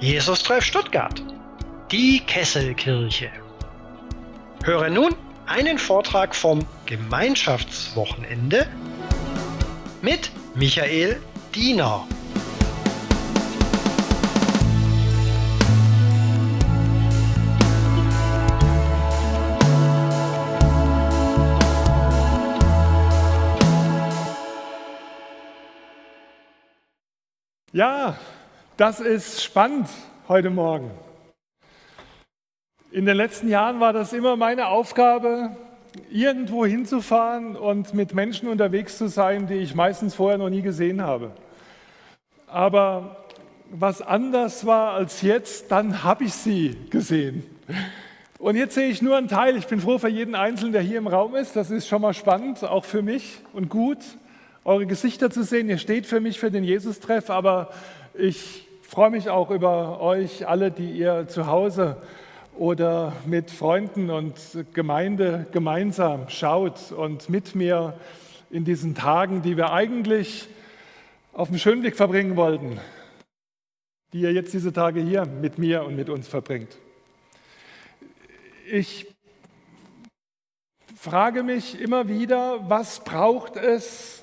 Jesus Treff Stuttgart. Die Kesselkirche. Höre nun einen Vortrag vom Gemeinschaftswochenende mit Michael Diener. Ja, das ist spannend heute Morgen. In den letzten Jahren war das immer meine Aufgabe, irgendwo hinzufahren und mit Menschen unterwegs zu sein, die ich meistens vorher noch nie gesehen habe. Aber was anders war als jetzt, dann habe ich sie gesehen. Und jetzt sehe ich nur einen Teil. Ich bin froh für jeden Einzelnen, der hier im Raum ist. Das ist schon mal spannend, auch für mich und gut eure Gesichter zu sehen. Ihr steht für mich für den Jesus-Treff, aber ich freue mich auch über euch alle, die ihr zu Hause oder mit Freunden und Gemeinde gemeinsam schaut und mit mir in diesen Tagen, die wir eigentlich auf dem Schönweg verbringen wollten, die ihr jetzt diese Tage hier mit mir und mit uns verbringt. Ich frage mich immer wieder, was braucht es,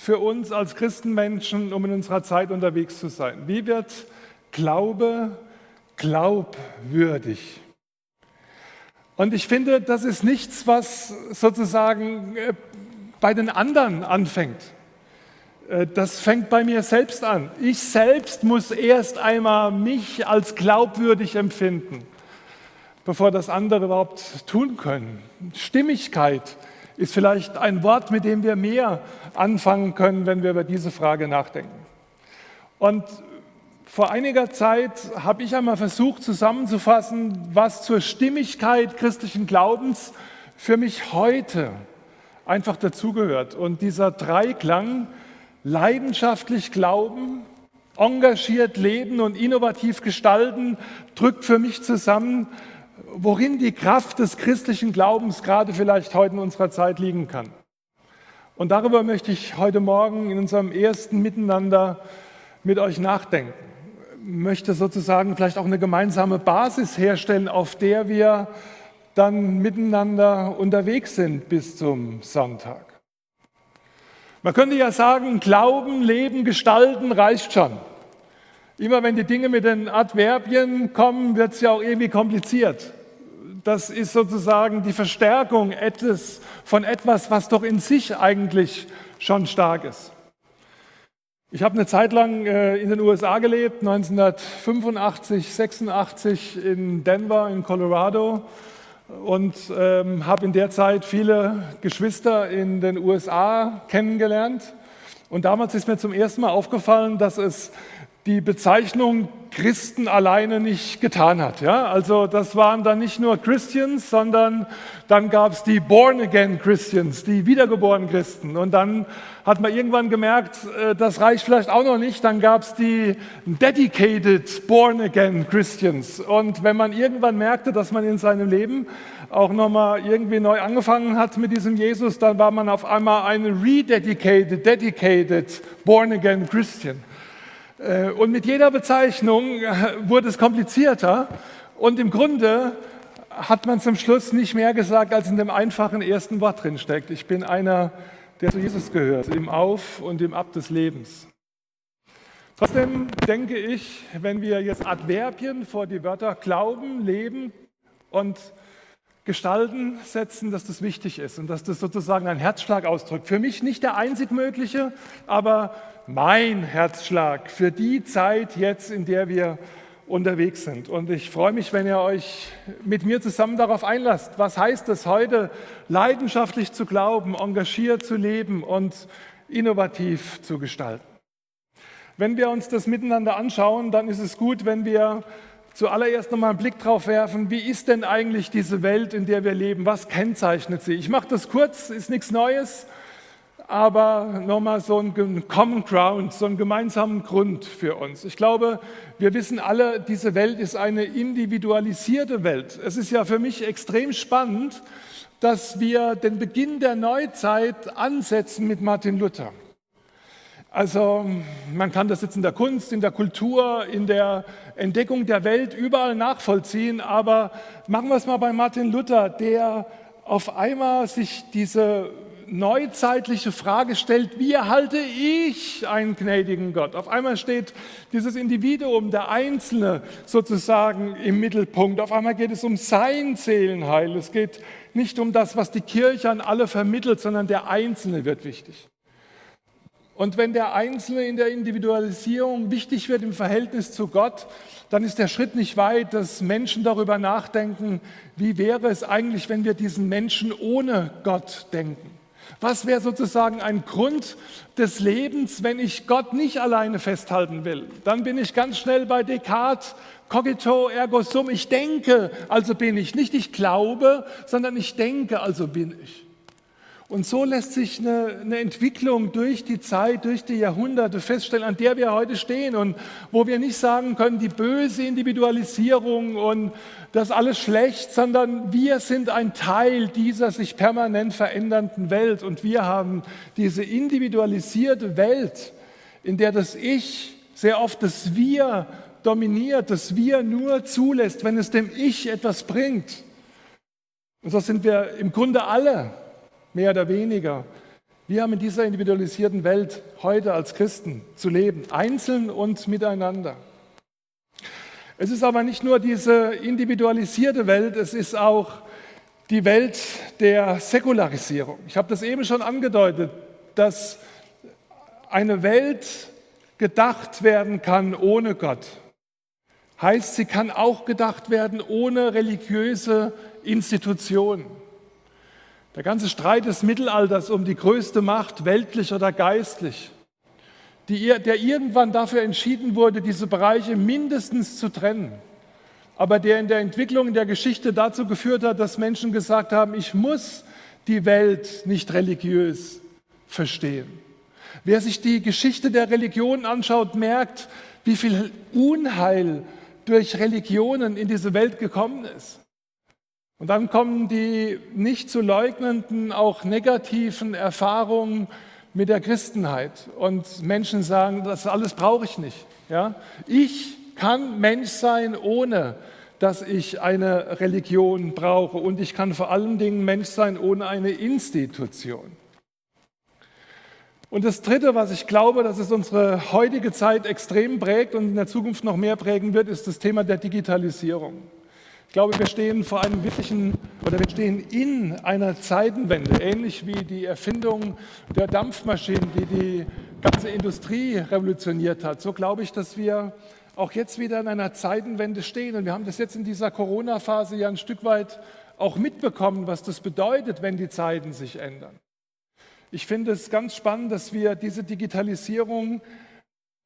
für uns als Christenmenschen, um in unserer Zeit unterwegs zu sein? Wie wird Glaube glaubwürdig? Und ich finde, das ist nichts, was sozusagen äh, bei den anderen anfängt. Äh, das fängt bei mir selbst an. Ich selbst muss erst einmal mich als glaubwürdig empfinden, bevor das andere überhaupt tun können. Stimmigkeit ist vielleicht ein Wort, mit dem wir mehr anfangen können, wenn wir über diese Frage nachdenken. Und vor einiger Zeit habe ich einmal versucht zusammenzufassen, was zur Stimmigkeit christlichen Glaubens für mich heute einfach dazugehört. Und dieser Dreiklang, leidenschaftlich glauben, engagiert leben und innovativ gestalten, drückt für mich zusammen, worin die Kraft des christlichen Glaubens gerade vielleicht heute in unserer Zeit liegen kann. Und darüber möchte ich heute Morgen in unserem ersten Miteinander mit euch nachdenken. Ich möchte sozusagen vielleicht auch eine gemeinsame Basis herstellen, auf der wir dann miteinander unterwegs sind bis zum Sonntag. Man könnte ja sagen, Glauben, Leben, Gestalten reicht schon. Immer wenn die Dinge mit den Adverbien kommen, wird es ja auch irgendwie kompliziert das ist sozusagen die Verstärkung von etwas, was doch in sich eigentlich schon stark ist. Ich habe eine Zeit lang äh, in den USA gelebt, 1985, 86 in Denver in Colorado und ähm, habe in der Zeit viele Geschwister in den USA kennengelernt. Und damals ist mir zum ersten Mal aufgefallen, dass es die Bezeichnung Christen alleine nicht getan hat. Ja? Also das waren dann nicht nur Christians, sondern dann gab es die Born-Again Christians, die wiedergeborenen Christen. Und dann hat man irgendwann gemerkt, äh, das reicht vielleicht auch noch nicht. Dann gab es die Dedicated Born-Again Christians. Und wenn man irgendwann merkte, dass man in seinem Leben auch nochmal irgendwie neu angefangen hat mit diesem Jesus, dann war man auf einmal ein Rededicated, Dedicated Born-Again Christian. Äh, und mit jeder Bezeichnung äh, wurde es komplizierter. Und im Grunde hat man zum Schluss nicht mehr gesagt, als in dem einfachen ersten Wort drin steckt. Ich bin einer, der zu Jesus gehört, im Auf und im Ab des Lebens. Trotzdem denke ich, wenn wir jetzt Adverbien vor die Wörter Glauben, Leben und Gestalten setzen, dass das wichtig ist und dass das sozusagen einen Herzschlag ausdrückt. Für mich nicht der einzig mögliche, aber mein Herzschlag für die Zeit jetzt, in der wir unterwegs sind. Und ich freue mich, wenn ihr euch mit mir zusammen darauf einlasst. Was heißt es heute, leidenschaftlich zu glauben, engagiert zu leben und innovativ zu gestalten? Wenn wir uns das miteinander anschauen, dann ist es gut, wenn wir zuallererst nochmal einen Blick drauf werfen, wie ist denn eigentlich diese Welt, in der wir leben? Was kennzeichnet sie? Ich mache das kurz, ist nichts Neues aber nochmal so ein Common Ground, so einen gemeinsamen Grund für uns. Ich glaube, wir wissen alle, diese Welt ist eine individualisierte Welt. Es ist ja für mich extrem spannend, dass wir den Beginn der Neuzeit ansetzen mit Martin Luther. Also man kann das jetzt in der Kunst, in der Kultur, in der Entdeckung der Welt überall nachvollziehen, aber machen wir es mal bei Martin Luther, der auf einmal sich diese neuzeitliche Frage stellt, wie erhalte ich einen gnädigen Gott? Auf einmal steht dieses Individuum, der Einzelne sozusagen im Mittelpunkt. Auf einmal geht es um sein Seelenheil. Es geht nicht um das, was die Kirche an alle vermittelt, sondern der Einzelne wird wichtig. Und wenn der Einzelne in der Individualisierung wichtig wird im Verhältnis zu Gott, dann ist der Schritt nicht weit, dass Menschen darüber nachdenken, wie wäre es eigentlich, wenn wir diesen Menschen ohne Gott denken. Was wäre sozusagen ein Grund des Lebens, wenn ich Gott nicht alleine festhalten will? Dann bin ich ganz schnell bei Descartes, cogito ergo sum. Ich denke, also bin ich. Nicht ich glaube, sondern ich denke, also bin ich. Und so lässt sich eine, eine, Entwicklung durch die Zeit, durch die Jahrhunderte feststellen, an der wir heute stehen und wo wir nicht sagen können, die böse Individualisierung und das alles schlecht, sondern wir sind ein Teil dieser sich permanent verändernden Welt und wir haben diese individualisierte Welt, in der das Ich sehr oft das Wir dominiert, das Wir nur zulässt, wenn es dem Ich etwas bringt. Und so sind wir im Grunde alle mehr oder weniger. Wir haben in dieser individualisierten Welt heute als Christen zu leben, einzeln und miteinander. Es ist aber nicht nur diese individualisierte Welt, es ist auch die Welt der Säkularisierung. Ich habe das eben schon angedeutet, dass eine Welt gedacht werden kann ohne Gott. Heißt, sie kann auch gedacht werden ohne religiöse Institutionen. Der ganze Streit des Mittelalters um die größte Macht, weltlich oder geistlich, die, der irgendwann dafür entschieden wurde, diese Bereiche mindestens zu trennen, aber der in der Entwicklung in der Geschichte dazu geführt hat, dass Menschen gesagt haben, ich muss die Welt nicht religiös verstehen. Wer sich die Geschichte der Religion anschaut, merkt, wie viel Unheil durch Religionen in diese Welt gekommen ist. Und dann kommen die nicht zu leugnenden, auch negativen Erfahrungen mit der Christenheit. Und Menschen sagen, das alles brauche ich nicht. Ja? Ich kann Mensch sein, ohne dass ich eine Religion brauche. Und ich kann vor allen Dingen Mensch sein, ohne eine Institution. Und das Dritte, was ich glaube, dass es unsere heutige Zeit extrem prägt und in der Zukunft noch mehr prägen wird, ist das Thema der Digitalisierung. Ich glaube, wir stehen vor einem wirklichen oder wir stehen in einer Zeitenwende, ähnlich wie die Erfindung der Dampfmaschinen, die die ganze Industrie revolutioniert hat. So glaube ich, dass wir auch jetzt wieder in einer Zeitenwende stehen. Und wir haben das jetzt in dieser Corona-Phase ja ein Stück weit auch mitbekommen, was das bedeutet, wenn die Zeiten sich ändern. Ich finde es ganz spannend, dass wir diese Digitalisierung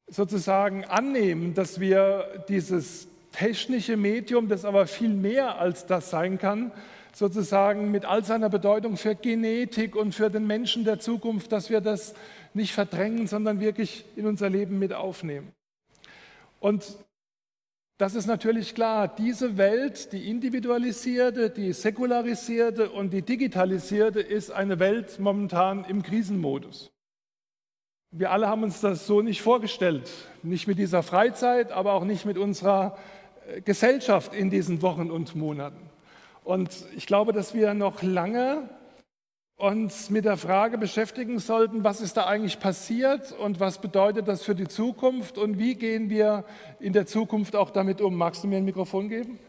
sozusagen annehmen, dass wir dieses technische Medium, das aber viel mehr als das sein kann, sozusagen mit all seiner Bedeutung für Genetik und für den Menschen der Zukunft, dass wir das nicht verdrängen, sondern wirklich in unser Leben mit aufnehmen. Und das ist natürlich klar, diese Welt, die individualisierte, die säkularisierte und die digitalisierte, ist eine Welt momentan im Krisenmodus. Wir alle haben uns das so nicht vorgestellt, nicht mit dieser Freizeit, aber auch nicht mit unserer Gesellschaft in diesen Wochen und Monaten. Und ich glaube, dass wir noch lange uns mit der Frage beschäftigen sollten, was ist da eigentlich passiert und was bedeutet das für die Zukunft und wie gehen wir in der Zukunft auch damit um. Magst du mir ein Mikrofon geben?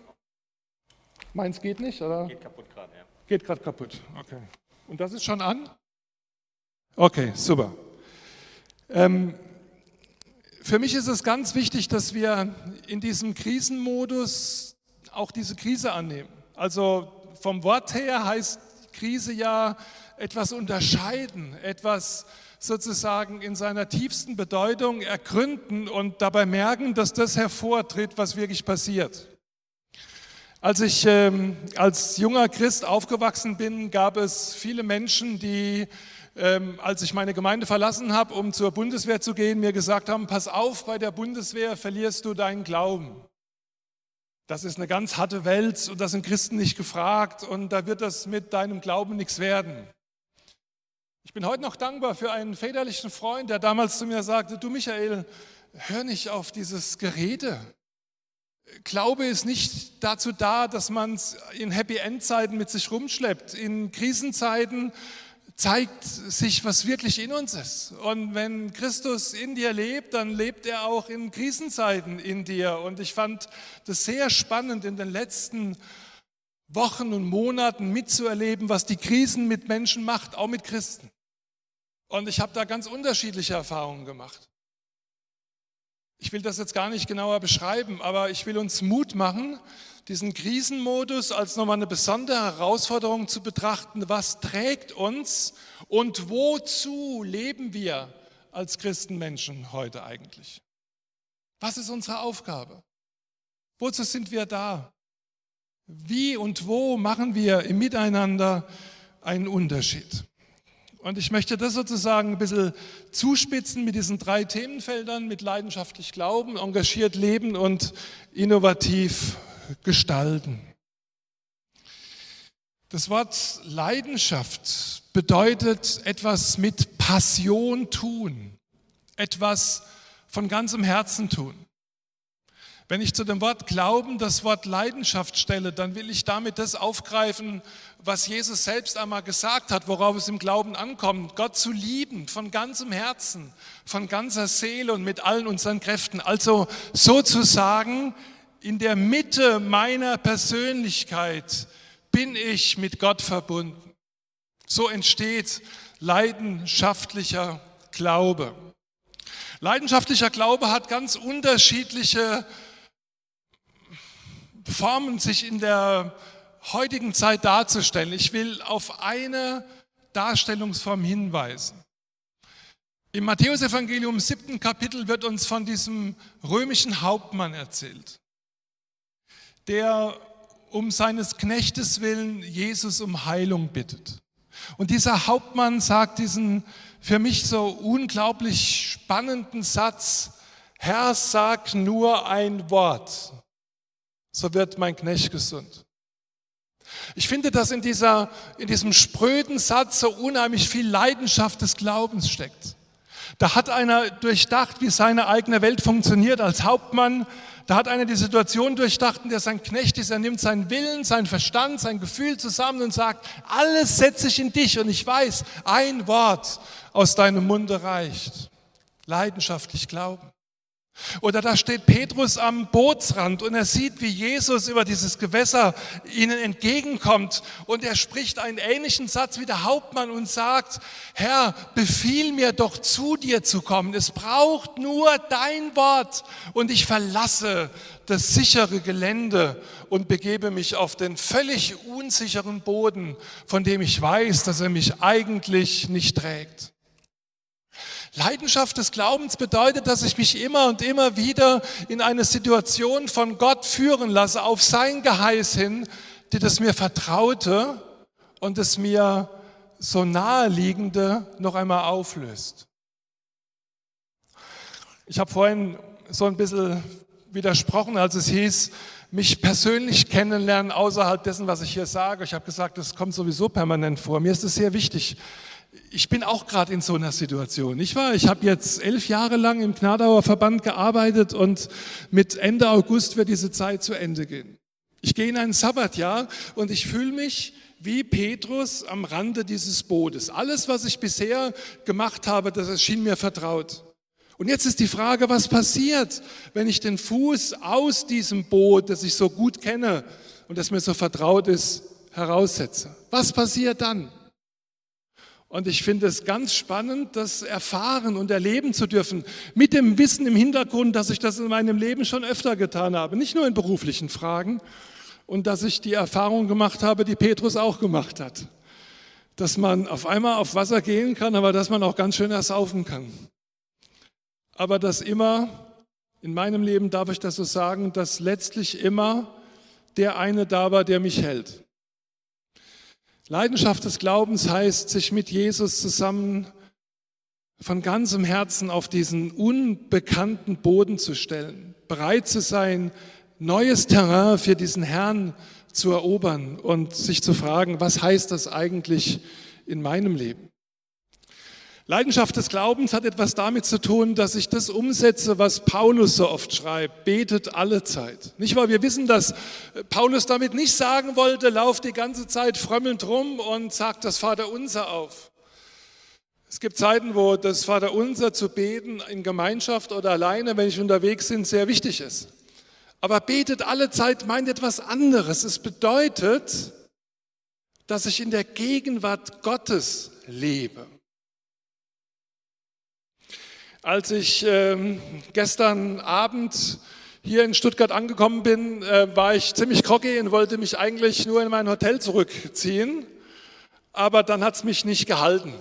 Meins geht nicht, oder? Geht kaputt gerade, ja. Geht gerade kaputt, okay. Und das ist schon an? Okay, super. Ähm, für mich ist es ganz wichtig, dass wir in diesem Krisenmodus auch diese Krise annehmen. Also vom Wort her heißt Krise ja etwas unterscheiden, etwas sozusagen in seiner tiefsten Bedeutung ergründen und dabei merken, dass das hervortritt, was wirklich passiert. Als ich ähm, als junger Christ aufgewachsen bin, gab es viele Menschen, die ähm, als ich meine Gemeinde verlassen habe, um zur Bundeswehr zu gehen, mir gesagt haben, pass auf, bei der Bundeswehr verlierst du deinen Glauben. Das ist eine ganz harte Welt und da sind Christen nicht gefragt und da wird das mit deinem Glauben nichts werden. Ich bin heute noch dankbar für einen väterlichen Freund, der damals zu mir sagte, du Michael, hör nicht auf dieses Gerede. Glaube ist nicht dazu da, dass man es in Happy-End-Zeiten mit sich rumschleppt. In Krisenzeiten zeigt sich, was wirklich in uns ist. Und wenn Christus in dir lebt, dann lebt er auch in Krisenzeiten in dir. Und ich fand das sehr spannend in den letzten Wochen und Monaten mitzuerleben, was die Krisen mit Menschen macht, auch mit Christen. Und ich habe da ganz unterschiedliche Erfahrungen gemacht. Ich will das jetzt gar nicht genauer beschreiben, aber ich will uns Mut machen, diesen Krisenmodus als nochmal eine besondere Herausforderung zu betrachten. Was trägt uns und wozu leben wir als Christenmenschen heute eigentlich? Was ist unsere Aufgabe? Wozu sind wir da? Wie und wo machen wir im Miteinander einen Unterschied? Und ich möchte das sozusagen ein bisschen zuspitzen mit diesen drei Themenfeldern, mit leidenschaftlich Glauben, engagiert leben und innovativ gestalten. Das Wort Leidenschaft bedeutet etwas mit Passion tun, etwas von ganzem Herzen tun. Wenn ich zu dem Wort Glauben das Wort Leidenschaft stelle, dann will ich damit das aufgreifen, was Jesus selbst einmal gesagt hat, worauf es im Glauben ankommt. Gott zu lieben von ganzem Herzen, von ganzer Seele und mit allen unseren Kräften. Also sozusagen in der Mitte meiner Persönlichkeit bin ich mit Gott verbunden. So entsteht leidenschaftlicher Glaube. Leidenschaftlicher Glaube hat ganz unterschiedliche Formen, sich in der heutigen Zeit darzustellen. Ich will auf eine Darstellungsform hinweisen. Im Matthäusevangelium siebten Kapitel wird uns von diesem römischen Hauptmann erzählt der um seines Knechtes willen Jesus um Heilung bittet. Und dieser Hauptmann sagt diesen für mich so unglaublich spannenden Satz, Herr, sag nur ein Wort, so wird mein Knecht gesund. Ich finde, dass in, dieser, in diesem spröden Satz so unheimlich viel Leidenschaft des Glaubens steckt. Da hat einer durchdacht, wie seine eigene Welt funktioniert als Hauptmann. Da hat einer die Situation durchdacht, in der sein Knecht ist. Er nimmt seinen Willen, seinen Verstand, sein Gefühl zusammen und sagt, alles setze ich in dich. Und ich weiß, ein Wort aus deinem Munde reicht. Leidenschaftlich glauben. Oder da steht Petrus am Bootsrand und er sieht, wie Jesus über dieses Gewässer ihnen entgegenkommt und er spricht einen ähnlichen Satz wie der Hauptmann und sagt, Herr, befiehl mir doch zu dir zu kommen. Es braucht nur dein Wort und ich verlasse das sichere Gelände und begebe mich auf den völlig unsicheren Boden, von dem ich weiß, dass er mich eigentlich nicht trägt. Leidenschaft des Glaubens bedeutet, dass ich mich immer und immer wieder in eine Situation von Gott führen lasse, auf sein Geheiß hin, die das mir vertraute und es mir so naheliegende noch einmal auflöst. Ich habe vorhin so ein bisschen widersprochen, als es hieß, mich persönlich kennenlernen außerhalb dessen, was ich hier sage. Ich habe gesagt, das kommt sowieso permanent vor. Mir ist es sehr wichtig, ich bin auch gerade in so einer Situation. Ich war, ich habe jetzt elf Jahre lang im Gnadauer Verband gearbeitet und mit Ende August wird diese Zeit zu Ende gehen. Ich gehe in ein Sabbatjahr und ich fühle mich wie Petrus am Rande dieses Bootes. Alles, was ich bisher gemacht habe, das erschien mir vertraut. Und jetzt ist die Frage, was passiert, wenn ich den Fuß aus diesem Boot, das ich so gut kenne und das mir so vertraut ist, heraussetze? Was passiert dann? Und ich finde es ganz spannend, das erfahren und erleben zu dürfen, mit dem Wissen im Hintergrund, dass ich das in meinem Leben schon öfter getan habe, nicht nur in beruflichen Fragen, und dass ich die Erfahrung gemacht habe, die Petrus auch gemacht hat. Dass man auf einmal auf Wasser gehen kann, aber dass man auch ganz schön ersaufen kann. Aber dass immer, in meinem Leben darf ich das so sagen, dass letztlich immer der eine da war, der mich hält. Leidenschaft des Glaubens heißt, sich mit Jesus zusammen von ganzem Herzen auf diesen unbekannten Boden zu stellen, bereit zu sein, neues Terrain für diesen Herrn zu erobern und sich zu fragen, was heißt das eigentlich in meinem Leben? Leidenschaft des Glaubens hat etwas damit zu tun, dass ich das umsetze, was Paulus so oft schreibt. Betet alle Zeit. Nicht wahr? Wir wissen, dass Paulus damit nicht sagen wollte, lauf die ganze Zeit frömmelnd rum und sagt das Vaterunser auf. Es gibt Zeiten, wo das Vaterunser zu beten in Gemeinschaft oder alleine, wenn ich unterwegs bin, sehr wichtig ist. Aber betet alle Zeit meint etwas anderes. Es bedeutet, dass ich in der Gegenwart Gottes lebe. Als ich äh, gestern Abend hier in Stuttgart angekommen bin, äh, war ich ziemlich groggy und wollte mich eigentlich nur in mein Hotel zurückziehen. Aber dann hat es mich nicht gehalten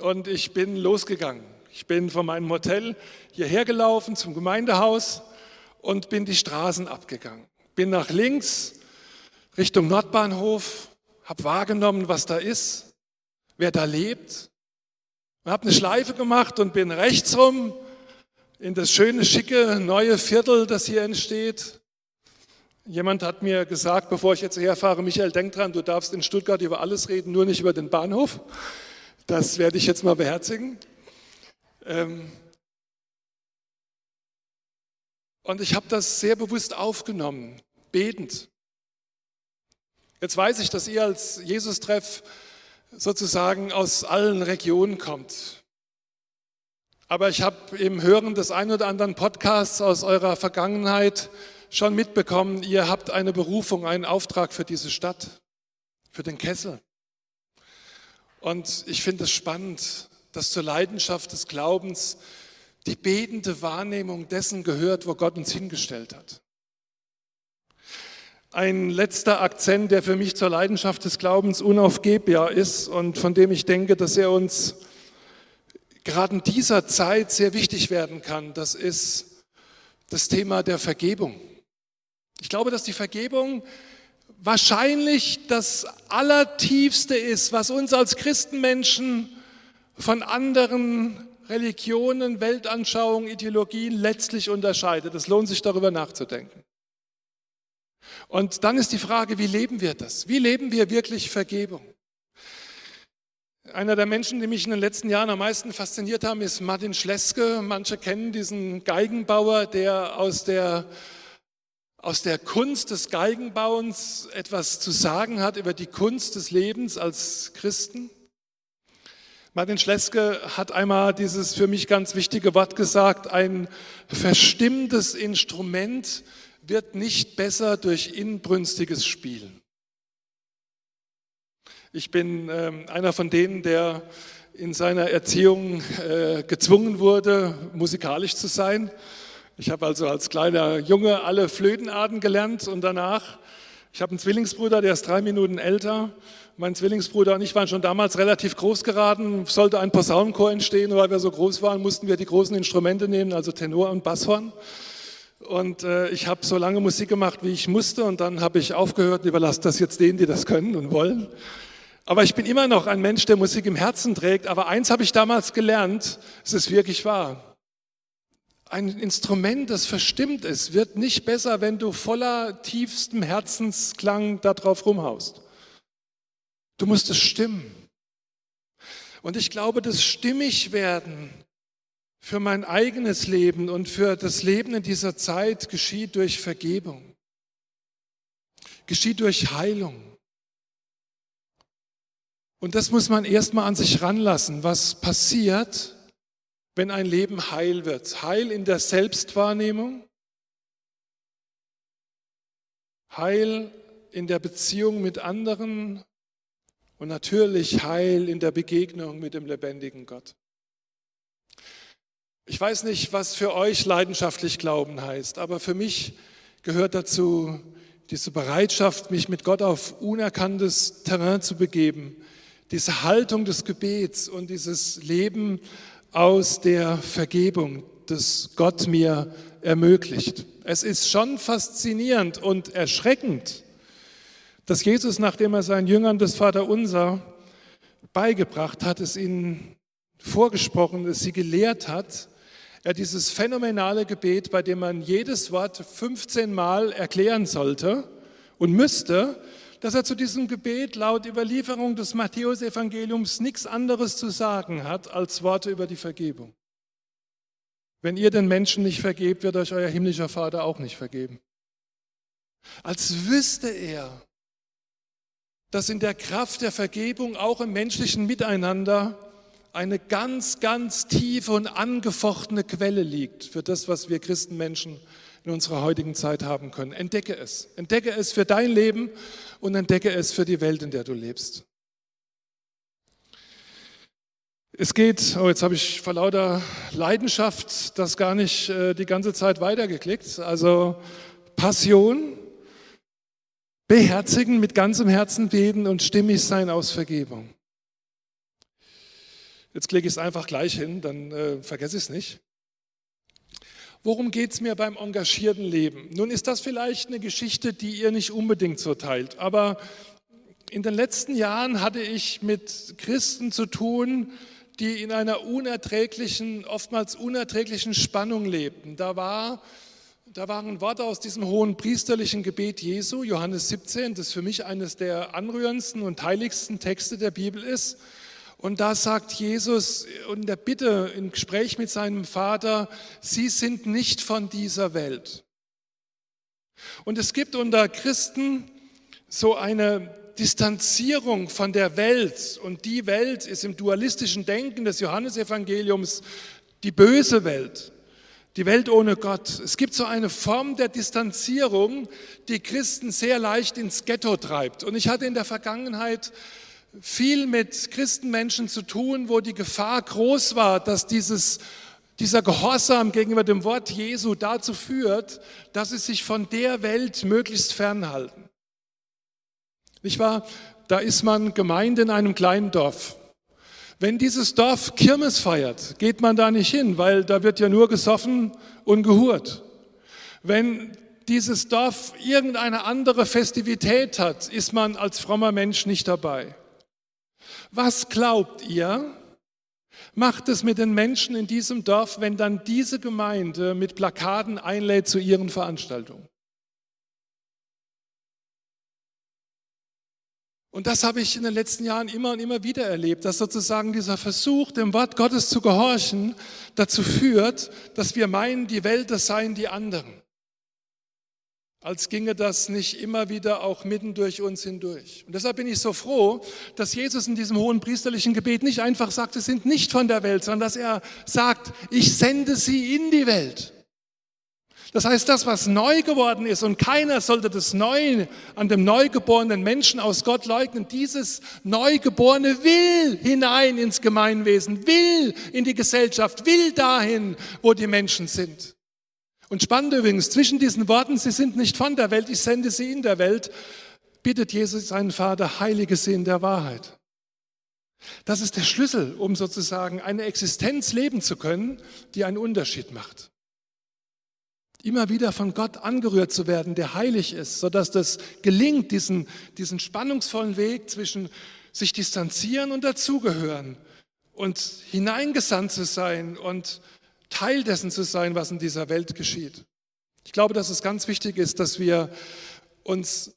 und ich bin losgegangen. Ich bin von meinem Hotel hierher gelaufen zum Gemeindehaus und bin die Straßen abgegangen. Bin nach links Richtung Nordbahnhof, habe wahrgenommen, was da ist, wer da lebt ich habe eine Schleife gemacht und bin rechts rum in das schöne, schicke, neue Viertel, das hier entsteht. Jemand hat mir gesagt, bevor ich jetzt herfahre, Michael, denk dran, du darfst in Stuttgart über alles reden, nur nicht über den Bahnhof. Das werde ich jetzt mal beherzigen. Ähm, und ich habe das sehr bewusst aufgenommen, betend. Jetzt weiß ich, dass ihr als Jesus-Treff sozusagen aus allen Regionen kommt. Aber ich habe im Hören des ein oder anderen Podcasts aus eurer Vergangenheit schon mitbekommen, ihr habt eine Berufung, einen Auftrag für diese Stadt, für den Kessel. Und ich finde es spannend, dass zur Leidenschaft des Glaubens die betende Wahrnehmung dessen gehört, wo Gott uns hingestellt hat. Ein letzter Akzent, der für mich zur Leidenschaft des Glaubens unaufgebbar ist und von dem ich denke, dass er uns gerade in dieser Zeit sehr wichtig werden kann, das ist das Thema der Vergebung. Ich glaube, dass die Vergebung wahrscheinlich das Allertiefste ist, was uns als Christenmenschen von anderen Religionen, Weltanschauungen, Ideologien letztlich unterscheidet. Es lohnt sich darüber nachzudenken. Und dann ist die Frage, wie leben wir das? Wie leben wir wirklich Vergebung? Einer der Menschen, die mich in den letzten Jahren am meisten fasziniert haben, ist Martin Schleske. Manche kennen diesen Geigenbauer, der aus der, aus der Kunst des Geigenbauens etwas zu sagen hat über die Kunst des Lebens als Christen. Martin Schleske hat einmal dieses für mich ganz wichtige Wort gesagt, ein verstimmtes Instrument wird nicht besser durch inbrünstiges Spielen. Ich bin äh, einer von denen, der in seiner Erziehung äh, gezwungen wurde, musikalisch zu sein. Ich habe also als kleiner Junge alle Flötenarten gelernt und danach, ich habe einen Zwillingsbruder, der ist drei Minuten älter. Mein Zwillingsbruder und ich waren schon damals relativ groß geraten. Sollte ein Posaunenchor entstehen, weil wir so groß waren, mussten wir die großen Instrumente nehmen, also Tenor und Basshorn. Und äh, ich habe so lange Musik gemacht, wie ich musste, und dann habe ich aufgehört und überlasse das jetzt denen, die das können und wollen. Aber ich bin immer noch ein Mensch, der Musik im Herzen trägt. Aber eins habe ich damals gelernt, es ist wirklich wahr. Ein Instrument, das verstimmt ist, wird nicht besser, wenn du voller tiefstem Herzensklang darauf rumhaust. Du musst es stimmen. Und ich glaube, das Stimmigwerden für mein eigenes Leben und für das Leben in dieser Zeit geschieht durch Vergebung, geschieht durch Heilung. Und das muss man erstmal an sich ranlassen, was passiert, wenn ein Leben heil wird. Heil in der Selbstwahrnehmung, Heil in der Beziehung mit anderen und natürlich Heil in der Begegnung mit dem lebendigen Gott. Ich weiß nicht, was für euch leidenschaftlich Glauben heißt, aber für mich gehört dazu diese Bereitschaft, mich mit Gott auf unerkanntes Terrain zu begeben, diese Haltung des Gebets und dieses Leben aus der Vergebung, das Gott mir ermöglicht. Es ist schon faszinierend und erschreckend, dass Jesus, nachdem er seinen Jüngern das Vaterunser beigebracht hat, es ihnen vorgesprochen, es sie gelehrt hat, er dieses phänomenale Gebet, bei dem man jedes Wort 15 Mal erklären sollte und müsste, dass er zu diesem Gebet laut Überlieferung des Matthäusevangeliums nichts anderes zu sagen hat als Worte über die Vergebung. Wenn ihr den Menschen nicht vergebt, wird euch euer himmlischer Vater auch nicht vergeben. Als wüsste er, dass in der Kraft der Vergebung auch im menschlichen Miteinander eine ganz, ganz tiefe und angefochtene Quelle liegt für das, was wir Christenmenschen in unserer heutigen Zeit haben können. Entdecke es. Entdecke es für dein Leben und entdecke es für die Welt, in der du lebst. Es geht, oh, jetzt habe ich vor lauter Leidenschaft das gar nicht äh, die ganze Zeit weitergeklickt. Also Passion, beherzigen, mit ganzem Herzen beten und stimmig sein aus Vergebung. Jetzt klicke ich es einfach gleich hin, dann äh, vergesse ich es nicht. Worum geht es mir beim engagierten Leben? Nun ist das vielleicht eine Geschichte, die ihr nicht unbedingt so teilt, aber in den letzten Jahren hatte ich mit Christen zu tun, die in einer unerträglichen, oftmals unerträglichen Spannung lebten. Da, war, da waren Worte aus diesem hohen priesterlichen Gebet Jesu, Johannes 17, das für mich eines der anrührendsten und heiligsten Texte der Bibel ist. Und da sagt Jesus in der Bitte, im Gespräch mit seinem Vater, Sie sind nicht von dieser Welt. Und es gibt unter Christen so eine Distanzierung von der Welt. Und die Welt ist im dualistischen Denken des Johannesevangeliums die böse Welt, die Welt ohne Gott. Es gibt so eine Form der Distanzierung, die Christen sehr leicht ins Ghetto treibt. Und ich hatte in der Vergangenheit viel mit Christenmenschen zu tun, wo die Gefahr groß war, dass dieses dieser Gehorsam gegenüber dem Wort Jesu dazu führt, dass sie sich von der Welt möglichst fernhalten. Nicht wahr? Da ist man Gemeinde in einem kleinen Dorf. Wenn dieses Dorf Kirmes feiert, geht man da nicht hin, weil da wird ja nur gesoffen und gehurt. Wenn dieses Dorf irgendeine andere Festivität hat, ist man als frommer Mensch nicht dabei. Was glaubt ihr, macht es mit den Menschen in diesem Dorf, wenn dann diese Gemeinde mit Plakaten einlädt zu ihren Veranstaltungen? Und das habe ich in den letzten Jahren immer und immer wieder erlebt, dass sozusagen dieser Versuch, dem Wort Gottes zu gehorchen, dazu führt, dass wir meinen, die Welt, das seien die anderen. Als ginge das nicht immer wieder auch mitten durch uns hindurch. Und deshalb bin ich so froh, dass Jesus in diesem hohen priesterlichen Gebet nicht einfach sagt, sie sind nicht von der Welt, sondern dass er sagt, ich sende sie in die Welt. Das heißt, das, was neu geworden ist, und keiner sollte das Neue an dem neugeborenen Menschen aus Gott leugnen, dieses Neugeborene will hinein ins Gemeinwesen, will in die Gesellschaft, will dahin, wo die Menschen sind. Und spannend übrigens, zwischen diesen Worten, sie sind nicht von der Welt, ich sende sie in der Welt, bittet Jesus seinen Vater, heilige sie in der Wahrheit. Das ist der Schlüssel, um sozusagen eine Existenz leben zu können, die einen Unterschied macht immer wieder von Gott angerührt zu werden, der heilig ist, sodass das gelingt, diesen, diesen spannungsvollen Weg zwischen sich distanzieren und dazugehören und hineingesandt zu sein und Teil dessen zu sein, was in dieser Welt geschieht. Ich glaube, dass es ganz wichtig ist, dass wir uns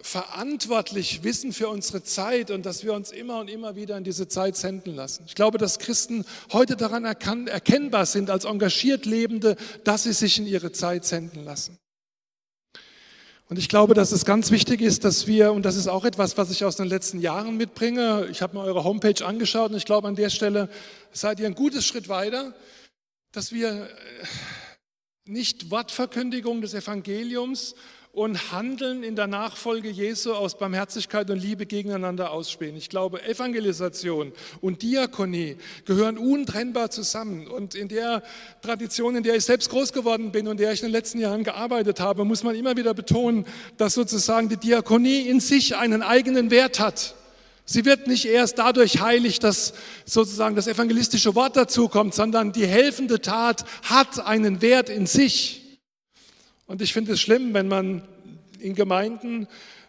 verantwortlich wissen für unsere Zeit und dass wir uns immer und immer wieder in diese Zeit senden lassen. Ich glaube, dass Christen heute daran erkennbar sind als engagiert Lebende, dass sie sich in ihre Zeit senden lassen. Und ich glaube, dass es ganz wichtig ist, dass wir, und das ist auch etwas, was ich aus den letzten Jahren mitbringe, ich habe mir eure Homepage angeschaut und ich glaube, an der Stelle seid ihr ein gutes Schritt weiter, dass wir äh, nicht Wortverkündigung des Evangeliums und Handeln in der Nachfolge Jesu aus Barmherzigkeit und Liebe gegeneinander ausspähen. Ich glaube, Evangelisation und Diakonie gehören untrennbar zusammen. Und in der Tradition, in der ich selbst groß geworden bin und in der ich in den letzten Jahren gearbeitet habe, muss man immer wieder betonen, dass sozusagen die Diakonie in sich einen eigenen Wert hat. Sie wird nicht erst dadurch heilig, dass sozusagen das evangelistische Wort dazukommt, sondern die helfende Tat hat einen Wert in sich. Und ich finde es schlimm, wenn man in Gemeinden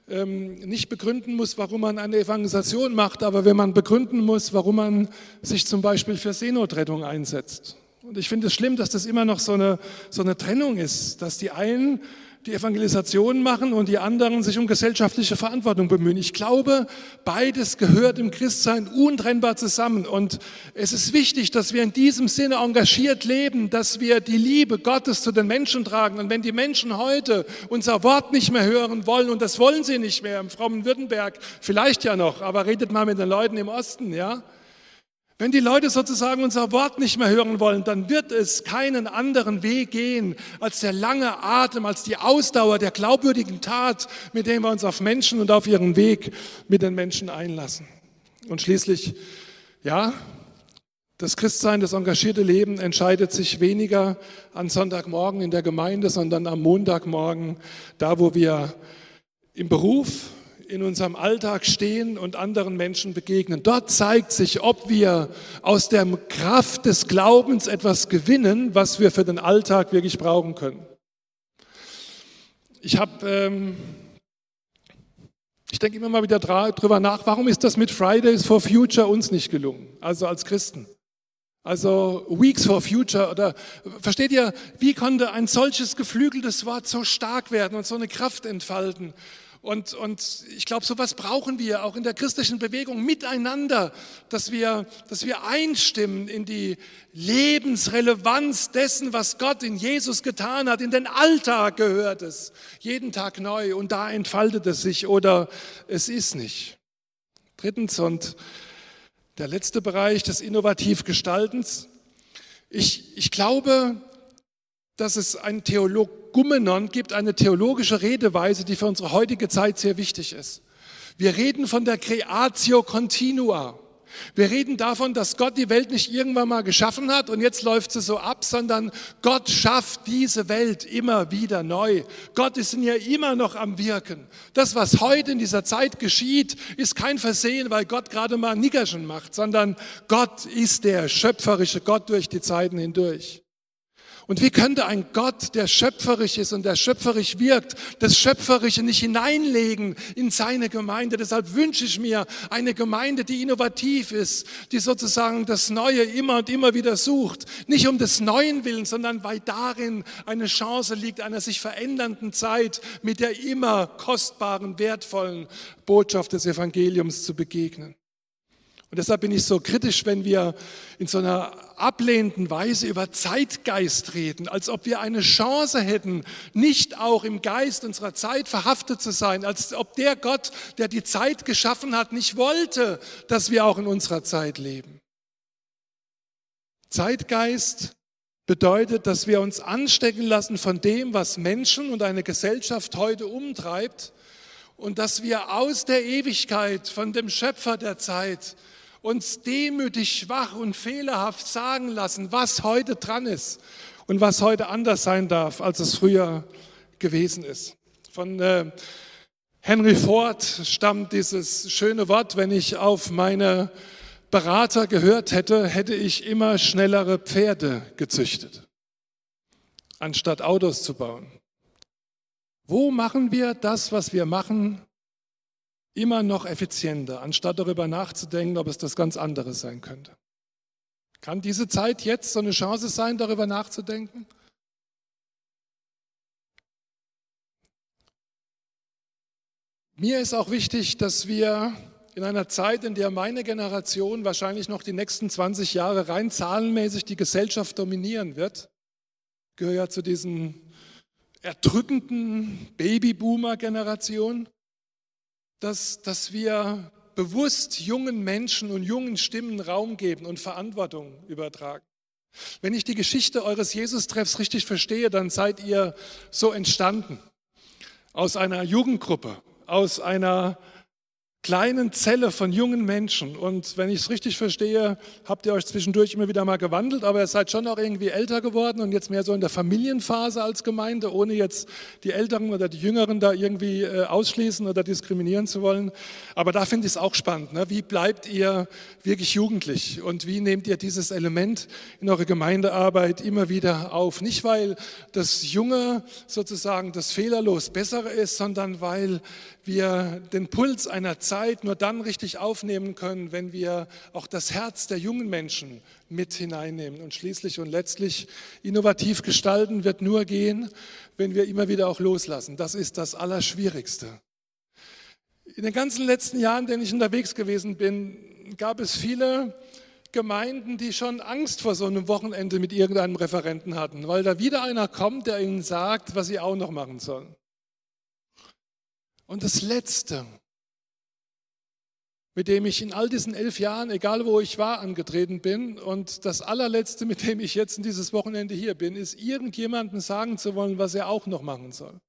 ähm, nicht begründen muss, warum man eine Evangelisation macht, aber wenn man begründen muss, warum man sich zum Beispiel für Seenotrettung einsetzt. Und ich finde es schlimm, dass das immer noch so eine, so eine Trennung ist, dass die einen die Evangelisation machen und die anderen sich um gesellschaftliche Verantwortung bemühen. Ich glaube, beides gehört im Christsein untrennbar zusammen. Und es ist wichtig, dass wir in diesem Sinne engagiert leben, dass wir die Liebe Gottes zu den Menschen tragen. Und wenn die Menschen heute unser Wort nicht mehr hören wollen, und das wollen sie nicht mehr im frommen Württemberg, vielleicht ja noch, aber redet mal mit den Leuten im Osten, ja, wenn die Leute sozusagen unser Wort nicht mehr hören wollen, dann wird es keinen anderen Weg gehen als der lange Atem, als die Ausdauer der glaubwürdigen Tat, mit dem wir uns auf Menschen und auf ihren Weg mit den Menschen einlassen. Und schließlich, ja, das Christsein, das engagierte Leben entscheidet sich weniger an Sonntagmorgen in der Gemeinde, sondern am Montagmorgen, da wo wir im Beruf, in unserem Alltag stehen und anderen Menschen begegnen. Dort zeigt sich, ob wir aus der Kraft des Glaubens etwas gewinnen, was wir für den Alltag wirklich brauchen können. Ich habe, ähm, ich denke immer mal wieder drüber nach, warum ist das mit Fridays for Future uns nicht gelungen, also als Christen? Also Weeks for Future oder versteht ihr, wie konnte ein solches geflügeltes Wort so stark werden und so eine Kraft entfalten? Und, und ich glaube, sowas brauchen wir auch in der christlichen Bewegung miteinander, dass wir, dass wir einstimmen in die Lebensrelevanz dessen, was Gott in Jesus getan hat. In den Alltag gehört es, jeden Tag neu und da entfaltet es sich oder es ist nicht. Drittens und der letzte Bereich des Innovativgestaltens. Ich, ich glaube, dass es ein Theolog Gumenon gibt eine theologische Redeweise, die für unsere heutige Zeit sehr wichtig ist. Wir reden von der Creatio Continua. Wir reden davon, dass Gott die Welt nicht irgendwann mal geschaffen hat und jetzt läuft sie so ab, sondern Gott schafft diese Welt immer wieder neu. Gott ist in ihr immer noch am Wirken. Das, was heute in dieser Zeit geschieht, ist kein Versehen, weil Gott gerade mal ein Nickerchen macht, sondern Gott ist der schöpferische Gott durch die Zeiten hindurch. Und wie könnte ein Gott, der schöpferisch ist und der schöpferisch wirkt, das Schöpferische nicht hineinlegen in seine Gemeinde? Deshalb wünsche ich mir eine Gemeinde, die innovativ ist, die sozusagen das Neue immer und immer wieder sucht. Nicht um des Neuen willen, sondern weil darin eine Chance liegt, einer sich verändernden Zeit mit der immer kostbaren, wertvollen Botschaft des Evangeliums zu begegnen. Und deshalb bin ich so kritisch, wenn wir in so einer ablehnenden Weise über Zeitgeist reden, als ob wir eine Chance hätten, nicht auch im Geist unserer Zeit verhaftet zu sein, als ob der Gott, der die Zeit geschaffen hat, nicht wollte, dass wir auch in unserer Zeit leben. Zeitgeist bedeutet, dass wir uns anstecken lassen von dem, was Menschen und eine Gesellschaft heute umtreibt und dass wir aus der Ewigkeit von dem Schöpfer der Zeit uns demütig, schwach und fehlerhaft sagen lassen, was heute dran ist und was heute anders sein darf, als es früher gewesen ist. Von äh, Henry Ford stammt dieses schöne Wort, wenn ich auf meine Berater gehört hätte, hätte ich immer schnellere Pferde gezüchtet, anstatt Autos zu bauen. Wo machen wir das, was wir machen, immer noch effizienter, anstatt darüber nachzudenken, ob es das ganz anderes sein könnte. Kann diese Zeit jetzt so eine Chance sein, darüber nachzudenken? Mir ist auch wichtig, dass wir in einer Zeit, in der meine Generation wahrscheinlich noch die nächsten 20 Jahre rein zahlenmäßig die Gesellschaft dominieren wird, gehöre ja zu diesen erdrückenden Babyboomer-Generationen, dass, dass wir bewusst jungen Menschen und jungen Stimmen Raum geben und Verantwortung übertragen. Wenn ich die Geschichte eures Jesus-Treffs richtig verstehe, dann seid ihr so entstanden. Aus einer Jugendgruppe, aus einer kleinen Zelle von jungen Menschen. Und wenn ich es richtig verstehe, habt ihr euch zwischendurch immer wieder mal gewandelt, aber ihr seid schon auch irgendwie älter geworden und jetzt mehr so in der Familienphase als Gemeinde, ohne jetzt die Älteren oder die Jüngeren da irgendwie äh, ausschließen oder diskriminieren zu wollen. Aber da finde ich es auch spannend. Ne? Wie bleibt ihr wirklich jugendlich und wie nehmt ihr dieses Element in eure Gemeindearbeit immer wieder auf? Nicht, weil das Junge sozusagen das fehlerlos Bessere ist, sondern weil wir den Puls einer Zeit Zeit nur dann richtig aufnehmen können, wenn wir auch das Herz der jungen Menschen mit hineinnehmen. Und schließlich und letztlich innovativ gestalten wird nur gehen, wenn wir immer wieder auch loslassen. Das ist das Allerschwierigste. In den ganzen letzten Jahren, in denen ich unterwegs gewesen bin, gab es viele Gemeinden, die schon Angst vor so einem Wochenende mit irgendeinem Referenten hatten, weil da wieder einer kommt, der ihnen sagt, was sie auch noch machen sollen. Und das Letzte, mit dem ich in all diesen elf Jahren, egal wo ich war, angetreten bin, und das allerletzte, mit dem ich jetzt in dieses Wochenende hier bin, ist irgendjemandem sagen zu wollen, was er auch noch machen soll.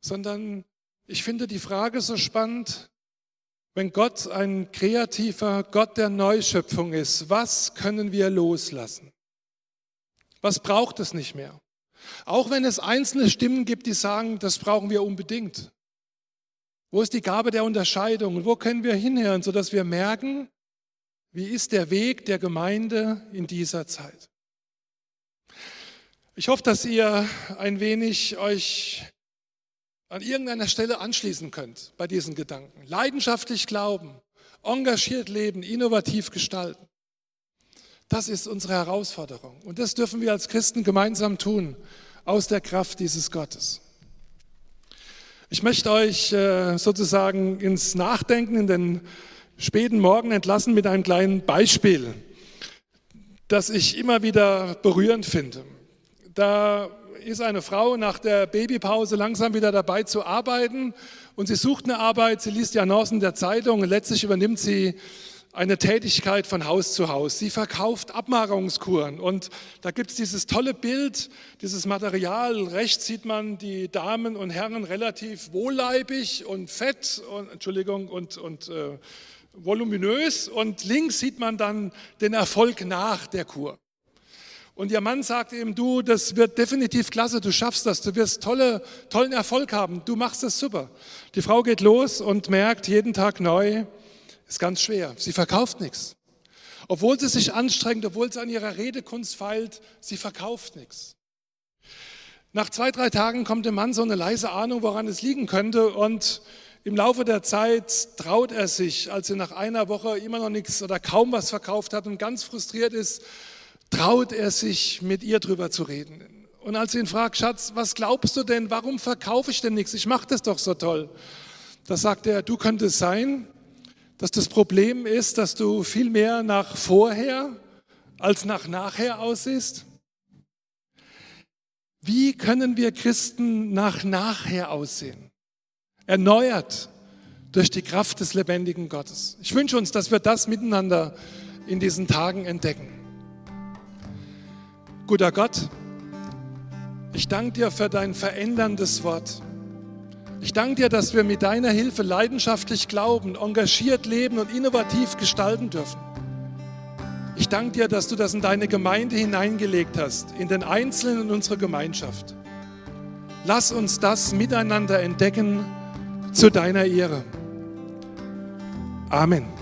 Sondern ich finde die Frage so spannend, wenn Gott ein kreativer Gott der Neuschöpfung ist, was können wir loslassen? Was braucht es nicht mehr? Auch wenn es einzelne Stimmen gibt, die sagen, das brauchen wir unbedingt. Wo ist die Gabe der Unterscheidung? Und wo können wir hinhören, sodass wir merken, wie ist der Weg der Gemeinde in dieser Zeit? Ich hoffe, dass ihr ein wenig euch an irgendeiner Stelle anschließen könnt bei diesen Gedanken. Leidenschaftlich glauben, engagiert leben, innovativ gestalten. Das ist unsere Herausforderung. Und das dürfen wir als Christen gemeinsam tun, aus der Kraft dieses Gottes. Ich möchte euch äh, sozusagen ins Nachdenken in den späten Morgen entlassen mit einem kleinen Beispiel, das ich immer wieder berührend finde. Da ist eine Frau nach der Babypause langsam wieder dabei zu arbeiten und sie sucht eine Arbeit, sie liest die Annoncen der Zeitung und letztlich übernimmt sie eine Tätigkeit von Haus zu Haus. Sie verkauft Abmagerungskuren und da gibt es dieses tolle Bild, dieses Material. Rechts sieht man die Damen und Herren relativ wohlleibig und fett und, Entschuldigung, und, und äh, voluminös und links sieht man dann den Erfolg nach der Kur. Und ihr Mann sagt ihm, du, das wird definitiv klasse, du schaffst das, du wirst tolle, tollen Erfolg haben, du machst das super. Die Frau geht los und merkt jeden Tag neu, ist ganz schwer. Sie verkauft nichts. Obwohl sie sich anstrengt, obwohl sie an ihrer Redekunst feilt, sie verkauft nichts. Nach zwei, drei Tagen kommt dem Mann so eine leise Ahnung, woran es liegen könnte. Und im Laufe der Zeit traut er sich, als er nach einer Woche immer noch nichts oder kaum was verkauft hat und ganz frustriert ist, traut er sich, mit ihr drüber zu reden. Und als sie ihn fragt, Schatz, was glaubst du denn, warum verkaufe ich denn nichts? Ich mache das doch so toll. Da sagt er, du könntest sein, dass das Problem ist, dass du viel mehr nach vorher als nach nachher aussiehst? Wie können wir Christen nach nachher aussehen? Erneuert durch die Kraft des lebendigen Gottes. Ich wünsche uns, dass wir das miteinander in diesen Tagen entdecken. Guter Gott, ich danke dir für dein veränderndes Wort. Ich danke dir, dass wir mit deiner Hilfe leidenschaftlich glauben, engagiert leben und innovativ gestalten dürfen. Ich danke dir, dass du das in deine Gemeinde hineingelegt hast, in den Einzelnen in unsere Gemeinschaft. Lass uns das miteinander entdecken zu deiner Ehre. Amen.